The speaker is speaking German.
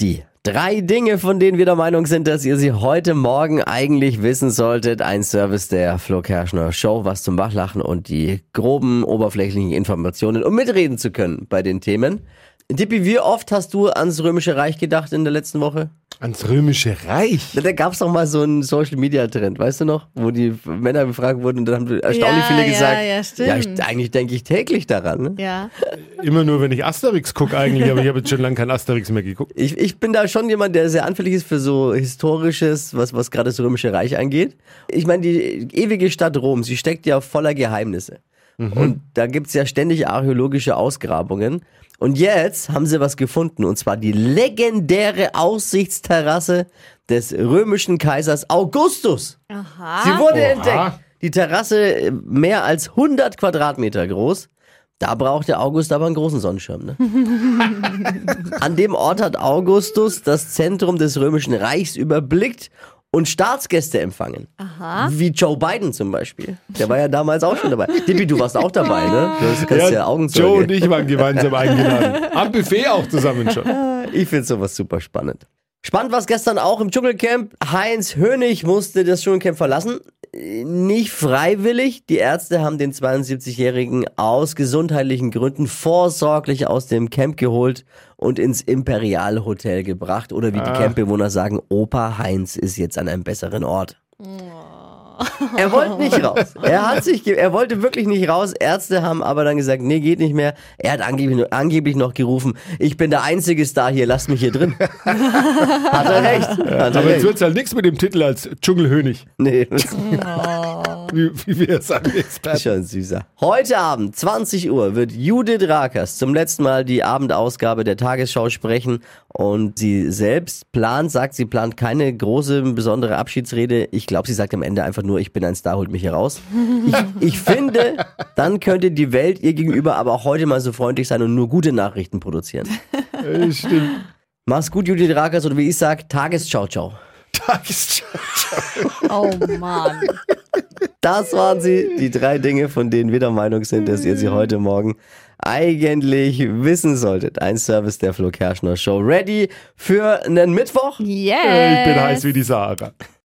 Die drei Dinge, von denen wir der Meinung sind, dass ihr sie heute Morgen eigentlich wissen solltet. Ein Service der Flo Kerschner Show, was zum Wachlachen und die groben, oberflächlichen Informationen, um mitreden zu können bei den Themen. Dippi, wie oft hast du ans Römische Reich gedacht in der letzten Woche? Ans Römische Reich? Da gab es doch mal so einen Social-Media-Trend, weißt du noch? Wo die Männer befragt wurden und dann haben erstaunlich Ja, viele ja, gesagt, ja, stimmt. ja ich, eigentlich denke ich täglich daran. Ne? Ja. Immer nur, wenn ich Asterix gucke eigentlich, aber ich habe jetzt schon lange kein Asterix mehr geguckt. Ich, ich bin da schon jemand, der sehr anfällig ist für so Historisches, was, was gerade das Römische Reich angeht. Ich meine, die ewige Stadt Rom, sie steckt ja voller Geheimnisse. Und da gibt's ja ständig archäologische Ausgrabungen. Und jetzt haben sie was gefunden, und zwar die legendäre Aussichtsterrasse des römischen Kaisers Augustus. Aha. Sie wurde Oha. entdeckt. Die Terrasse äh, mehr als 100 Quadratmeter groß. Da braucht der August aber einen großen Sonnenschirm. Ne? An dem Ort hat Augustus das Zentrum des Römischen Reichs überblickt und Staatsgäste empfangen. Aha. Wie Joe Biden zum Beispiel. Der war ja damals auch schon dabei. Dippi, du warst auch dabei, ne? Du hast- kannst ja, Augenzeuge. Joe und ich waren gemeinsam eingeladen. Am Buffet auch zusammen schon. Ich finde sowas super spannend. Spannend war es gestern auch im Dschungelcamp. Heinz Hönig musste das Dschungelcamp verlassen. Nicht freiwillig. Die Ärzte haben den 72-Jährigen aus gesundheitlichen Gründen vorsorglich aus dem Camp geholt und ins Imperial Hotel gebracht. Oder wie die Campbewohner sagen, Opa Heinz ist jetzt an einem besseren Ort. Er wollte nicht raus. Er hat sich, er wollte wirklich nicht raus. Ärzte haben aber dann gesagt, nee, geht nicht mehr. Er hat angeblich, angeblich noch gerufen, ich bin der einzige Star hier, lasst mich hier drin. hat er recht. Hat er Aber jetzt recht. wird es halt nichts mit dem Titel als Dschungelhönig, Nee, das wie, wie wir es sagen, ist Experten. schon süßer. Heute Abend, 20 Uhr, wird Judith Rakers zum letzten Mal die Abendausgabe der Tagesschau sprechen. Und sie selbst plant, sagt, sie plant keine große, besondere Abschiedsrede. Ich glaube, sie sagt am Ende einfach nur, ich bin ein Star, holt mich hier raus. Ich, ich finde, dann könnte die Welt ihr gegenüber aber auch heute mal so freundlich sein und nur gute Nachrichten produzieren. Stimmt. Mach's gut, Judith Rakers, oder wie ich sag, Tagesschau, ciao. Tagesschau. Oh Mann. Das waren sie, die drei Dinge, von denen wir der Meinung sind, dass ihr sie heute Morgen eigentlich wissen solltet. Ein Service der Flo Kerschner Show. Ready für einen Mittwoch? Yeah. Ich bin heiß wie die Sahara.